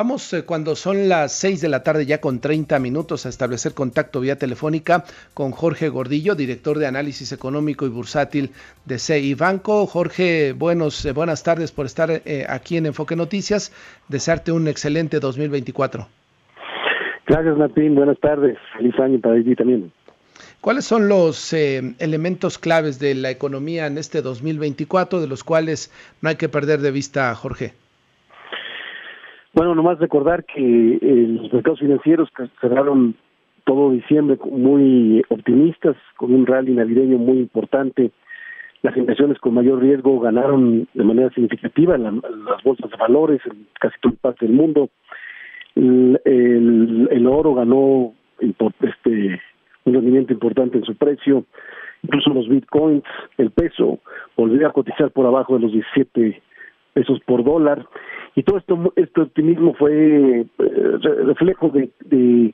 Vamos eh, cuando son las 6 de la tarde ya con 30 minutos a establecer contacto vía telefónica con Jorge Gordillo, director de análisis económico y bursátil de CI Banco. Jorge, buenos, eh, buenas tardes por estar eh, aquí en Enfoque Noticias. Desearte un excelente 2024. Gracias, Martín. Buenas tardes. Feliz año para ti también. ¿Cuáles son los elementos claves de la economía en este 2024 de los cuales no hay que perder de vista, Jorge? Bueno, nomás recordar que eh, los mercados financieros cerraron todo diciembre muy optimistas, con un rally navideño muy importante. Las inversiones con mayor riesgo ganaron de manera significativa en las bolsas de valores en casi toda parte del mundo. El, el, oro ganó este, un rendimiento importante en su precio, incluso los bitcoins, el peso volvió a cotizar por abajo de los 17 pesos por dólar y todo esto este optimismo fue eh, reflejo de, de,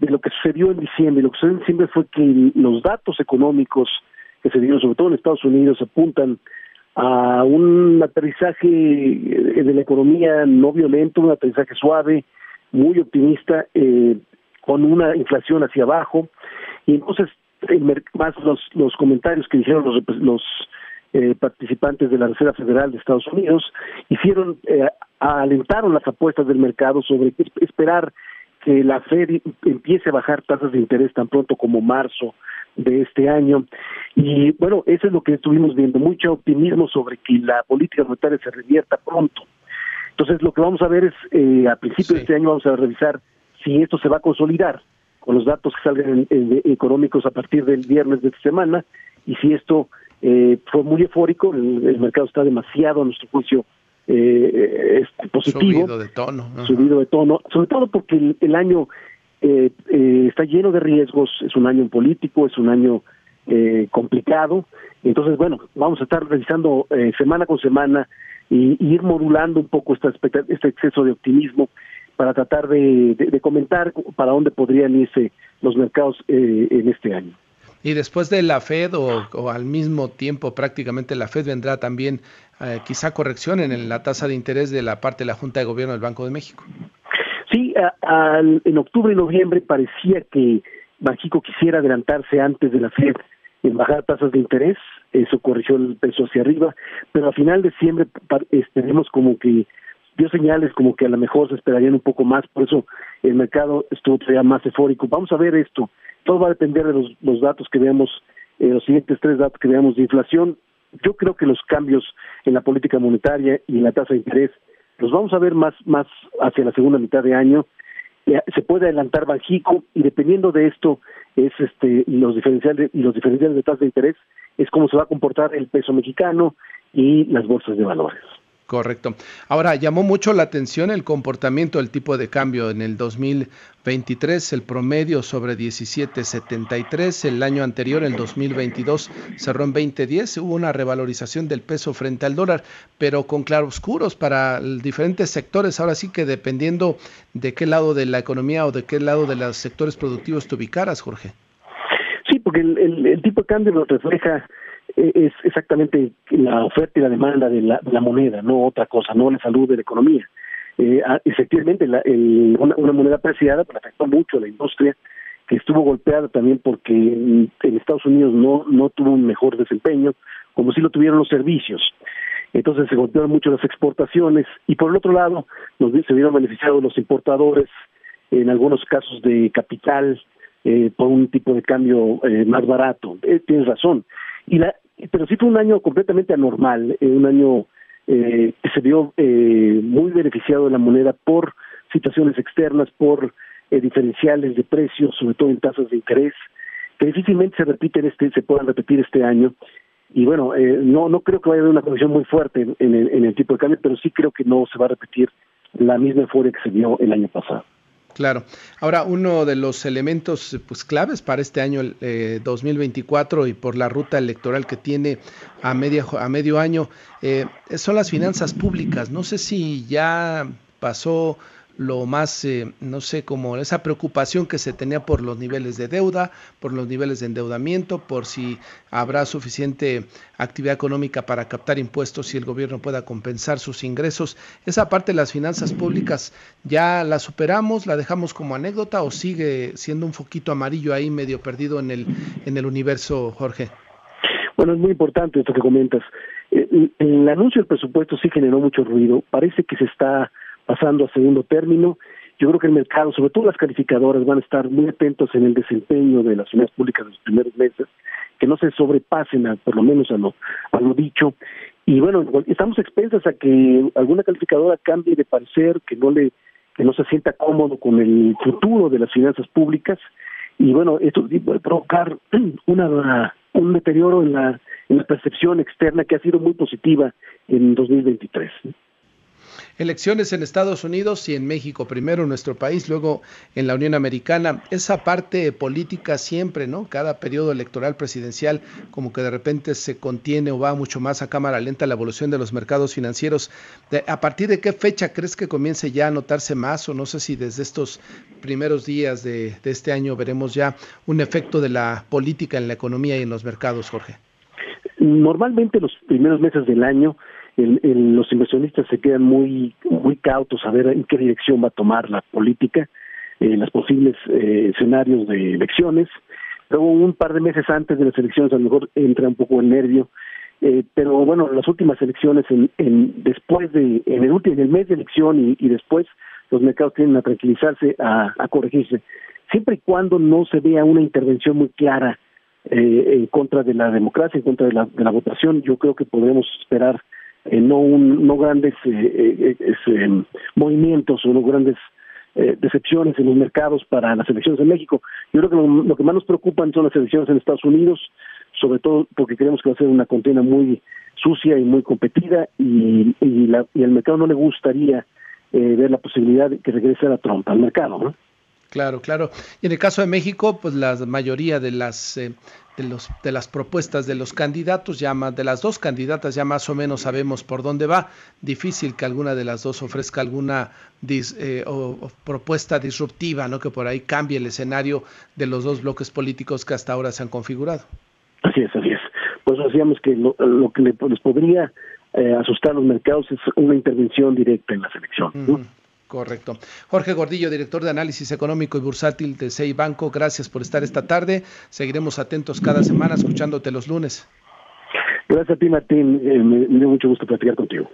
lo que sucedió en diciembre. Lo que sucedió en diciembre fue que los datos económicos que se dieron, sobre todo en Estados Unidos, apuntan a un aterrizaje de la economía no violento, un aterrizaje suave, muy optimista, eh, con una inflación hacia abajo. Y entonces, más los, los comentarios que dijeron los, los eh, participantes de la Reserva Federal de Estados Unidos hicieron eh, alentaron las apuestas del mercado sobre esperar que la Fed empiece a bajar tasas de interés tan pronto como marzo de este año. Y bueno eso es lo que estuvimos viendo mucho optimismo sobre que la política monetaria se revierta pronto. Entonces lo que vamos a ver es eh, a principios de este año vamos a revisar si esto se va a consolidar con los datos que salgan económicos a partir del viernes de esta semana y si esto eh, fue muy eufórico, el, mercado está demasiado a nuestro juicio eh, este, positivo. Subido de tono. Subido de tono, sobre todo porque el, año eh, eh, está lleno de riesgos, es un año político, es un año eh, complicado, entonces bueno, vamos a estar revisando eh, semana con semana y, ir modulando un poco esta este exceso de optimismo para tratar de, de comentar para dónde podrían irse los mercados en este año. Y después de la Fed o, al mismo tiempo prácticamente la Fed vendrá también eh, quizá corrección en la tasa de interés de la parte de la Junta de Gobierno del Banco de México. Sí, en octubre y noviembre parecía que México quisiera adelantarse antes de la Fed en bajar tasas de interés, eso corrigió el peso hacia arriba, pero a final de diciembre este, como que dio señales como que a lo mejor se esperarían un poco más, por eso el mercado estuvo todavía más eufórico. Vamos a ver esto todo va a depender de los, datos que veamos, eh, los siguientes tres datos que veamos de inflación. Yo creo que los cambios en la política monetaria y en la tasa de interés los vamos a ver más, más hacia la segunda mitad de año. Eh, se puede adelantar Banjico y dependiendo de esto es este los diferenciales y los diferenciales de tasa de interés es cómo se va a comportar el peso mexicano y las bolsas de valores. Correcto. Ahora, llamó mucho la atención el comportamiento del tipo de cambio en el 2023, el promedio sobre 17.73, el año anterior, el 2022, cerró en 20.10, hubo una revalorización del peso frente al dólar, pero con claroscuros para diferentes sectores, ahora sí que dependiendo de qué lado de la economía o de qué lado de los sectores productivos te ubicaras, Jorge. Porque el, tipo de cambio nos refleja eh, es exactamente la oferta y la demanda de la, moneda, no otra cosa, no la salud de la economía. Eh, ah, efectivamente, la, una, moneda apreciada pero afectó mucho a la industria, que estuvo golpeada también porque en, Estados Unidos no, no tuvo un mejor desempeño, como si lo tuvieron los servicios. Entonces se golpearon mucho las exportaciones y por el otro lado nos se vieron beneficiados los importadores, en algunos casos de capital, eh, por un tipo de cambio eh, más barato. Eh, tienes razón. Y la, pero sí fue un año completamente anormal, eh, un año eh, que se vio eh, muy beneficiado de la moneda por situaciones externas, por diferenciales de precios, sobre todo en tasas de interés, que difícilmente se repiten este, se puedan repetir este año. Y bueno, no no creo que vaya a haber una condición muy fuerte en, en, el, en el tipo de cambio, pero sí creo que no se va a repetir la misma euforia que se vio el año pasado. Claro. Ahora, uno de los elementos pues, claves para este año eh, 2024 y por la ruta electoral que tiene a, media, a medio año eh, son las finanzas públicas. No sé si ya pasó lo más, eh, no sé, como esa preocupación que se tenía por los niveles de deuda, por los niveles de endeudamiento, por si habrá suficiente actividad económica para captar impuestos y el gobierno pueda compensar sus ingresos. Esa parte de las finanzas públicas ya la superamos, la dejamos como anécdota o sigue siendo un foquito amarillo ahí medio perdido en el, en el universo, Jorge. Bueno, es muy importante esto que comentas. Eh, el anuncio del presupuesto sí generó mucho ruido. Parece que se está pasando a segundo término. Yo creo que el mercado, sobre todo las calificadoras, van a estar muy atentos en el desempeño de las finanzas públicas en los primeros meses, que no se sobrepasen, por lo menos a lo, a lo dicho. Y bueno, estamos expensas a que alguna calificadora cambie de parecer, que no le que no se sienta cómodo con el futuro de las finanzas públicas y bueno, esto puede provocar una un deterioro en la, en la percepción externa que ha sido muy positiva en 2023. Elecciones en Estados Unidos y en México, primero en nuestro país, luego en la Unión Americana. Esa parte política siempre, ¿no? Cada periodo electoral presidencial como que de repente se contiene o va mucho más a cámara lenta la evolución de los mercados financieros. ¿A partir de qué fecha crees que comience ya a notarse más o no sé si desde estos primeros días de, de este año veremos ya un efecto de la política en la economía y en los mercados, Jorge? Normalmente los primeros meses del año los inversionistas se quedan muy muy cautos a ver en qué dirección va a tomar la política, eh, los posibles eh, escenarios de elecciones. Luego, un par de meses antes de las elecciones, a lo mejor entra un poco el nervio, eh, pero bueno, las últimas elecciones, en, en después de, en el último, en el mes de elección y, después, los mercados tienden a tranquilizarse, a, corregirse, siempre y cuando no se vea una intervención muy clara en contra de la democracia, en contra de la, de la votación, yo creo que podemos esperar eh, no, un, no grandes eh, eh, em, movimientos o no grandes decepciones en los mercados para las elecciones en México. Yo creo que lo, que más nos preocupan son las elecciones en Estados Unidos, sobre todo porque creemos que va a ser una contienda muy sucia y muy competida y, y, la, y al mercado no le gustaría ver la posibilidad de que regrese a Trump al mercado. ¿no? Claro, claro. Y en el caso de México, pues la mayoría de las eh, de los de las propuestas de los candidatos, ya más, de las dos candidatas, ya más o menos sabemos por dónde va. Difícil que alguna de las dos ofrezca alguna eh, propuesta disruptiva, ¿no? Que por ahí cambie el escenario de los dos bloques políticos que hasta ahora se han configurado. Así es, así es. Pues decíamos que lo, que les podría eh, asustar a los mercados es una intervención directa en la selección. Correcto. Jorge Gordillo, director de análisis económico y bursátil de CEI Banco, gracias por estar esta tarde. Seguiremos atentos cada semana escuchándote los lunes. Gracias a ti, Martín. Eh, me dio mucho gusto platicar contigo.